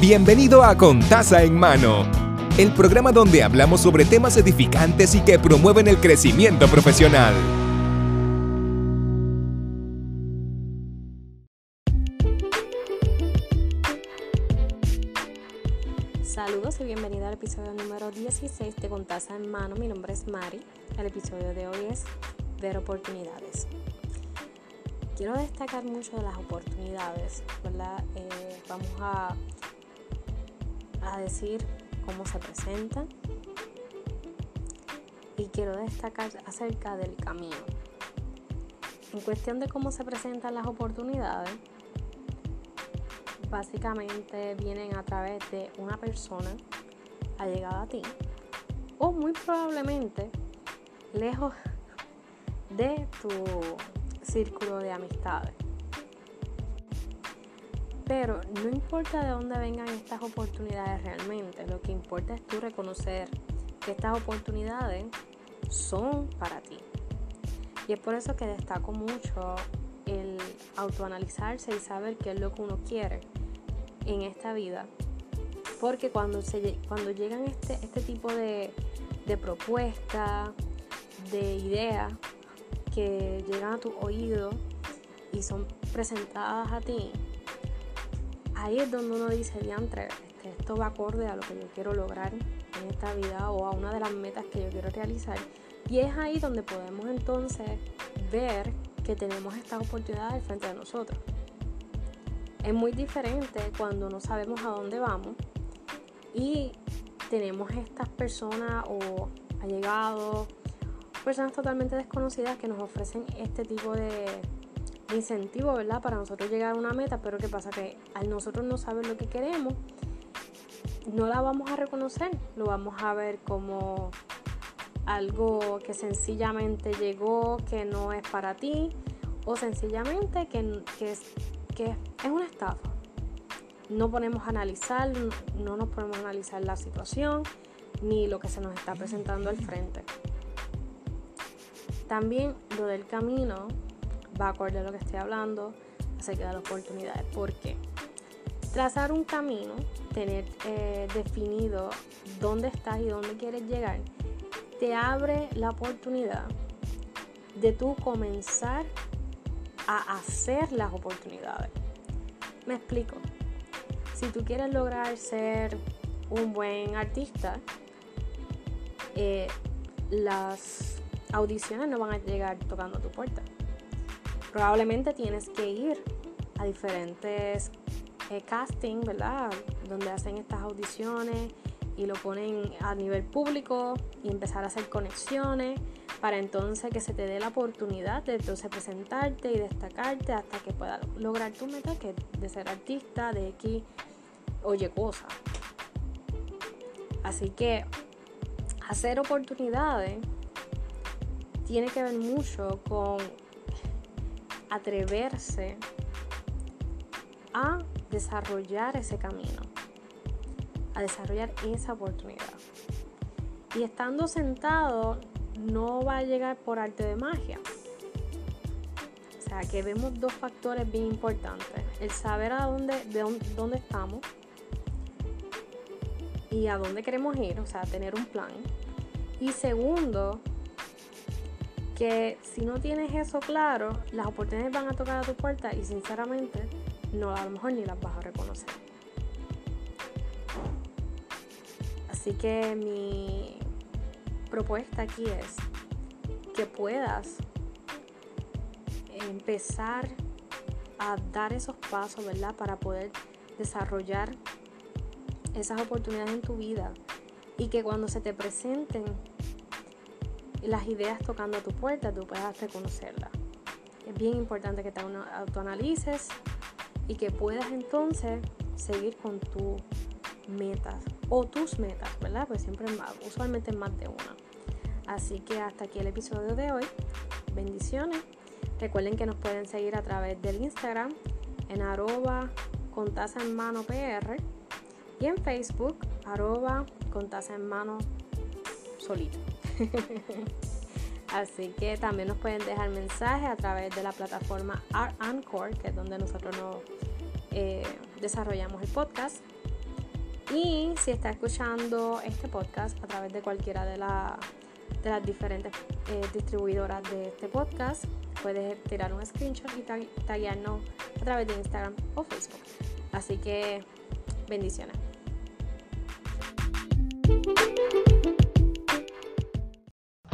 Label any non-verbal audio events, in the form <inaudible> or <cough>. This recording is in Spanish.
Bienvenido a Con Taza en Mano, el programa donde hablamos sobre temas edificantes y que promueven el crecimiento profesional. Saludos y bienvenido al episodio número 16 de Con Taza en Mano. Mi nombre es Mari. El episodio de hoy es Ver oportunidades. Quiero destacar mucho de las oportunidades, ¿verdad? Eh, vamos a a decir cómo se presentan y quiero destacar acerca del camino. En cuestión de cómo se presentan las oportunidades, básicamente vienen a través de una persona allegada a ti o muy probablemente lejos de tu círculo de amistades. Pero no importa de dónde vengan estas oportunidades realmente, lo que importa es tú reconocer que estas oportunidades son para ti. Y es por eso que destaco mucho el autoanalizarse y saber qué es lo que uno quiere en esta vida. Porque cuando, se, cuando llegan este, este tipo de, de propuestas, de ideas que llegan a tu oído y son presentadas a ti, ahí es donde uno dice, diantre, este, esto va acorde a lo que yo quiero lograr en esta vida o a una de las metas que yo quiero realizar. Y es ahí donde podemos entonces ver que tenemos estas oportunidades frente de nosotros. Es muy diferente cuando no sabemos a dónde vamos y tenemos estas personas o allegados, personas totalmente desconocidas que nos ofrecen este tipo de incentivo, ¿verdad? Para nosotros llegar a una meta, pero ¿qué pasa? Que al nosotros no saber lo que queremos, no la vamos a reconocer, lo vamos a ver como algo que sencillamente llegó, que no es para ti, o sencillamente que, que, es, que es una estafa. No ponemos analizar, no nos ponemos a analizar la situación ni lo que se nos está presentando al frente. También lo del camino va acorde a lo que estoy hablando acerca de las oportunidades. ¿Por qué? Trazar un camino, tener eh, definido dónde estás y dónde quieres llegar, te abre la oportunidad de tú comenzar a hacer las oportunidades. Me explico. Si tú quieres lograr ser un buen artista, eh, las audiciones no van a llegar tocando tu puerta probablemente tienes que ir a diferentes eh, casting, ¿verdad? Donde hacen estas audiciones y lo ponen a nivel público y empezar a hacer conexiones para entonces que se te dé la oportunidad de entonces presentarte y destacarte hasta que puedas lograr tu meta que de ser artista de X oye cosa. Así que hacer oportunidades tiene que ver mucho con atreverse a desarrollar ese camino, a desarrollar esa oportunidad. Y estando sentado no va a llegar por arte de magia. O sea que vemos dos factores bien importantes. El saber a dónde, de dónde estamos y a dónde queremos ir, o sea, tener un plan. Y segundo, que si no tienes eso claro, las oportunidades van a tocar a tu puerta y sinceramente no a lo mejor ni las vas a reconocer. Así que mi propuesta aquí es que puedas empezar a dar esos pasos, ¿verdad? Para poder desarrollar esas oportunidades en tu vida y que cuando se te presenten las ideas tocando a tu puerta, tú puedas reconocerlas. Es bien importante que te autoanalices y que puedas entonces seguir con tus metas o tus metas, ¿verdad? Pues siempre usualmente más de una. Así que hasta aquí el episodio de hoy. Bendiciones. Recuerden que nos pueden seguir a través del Instagram en arroba con taza en mano PR y en Facebook arroba con taza en mano solito. <laughs> Así que también nos pueden dejar mensajes a través de la plataforma Anchor, que es donde nosotros nos, eh, desarrollamos el podcast. Y si está escuchando este podcast a través de cualquiera de, las diferentes eh, distribuidoras de este podcast, puedes tirar un screenshot y taguearnos a través de Instagram o Facebook. Así que bendiciones.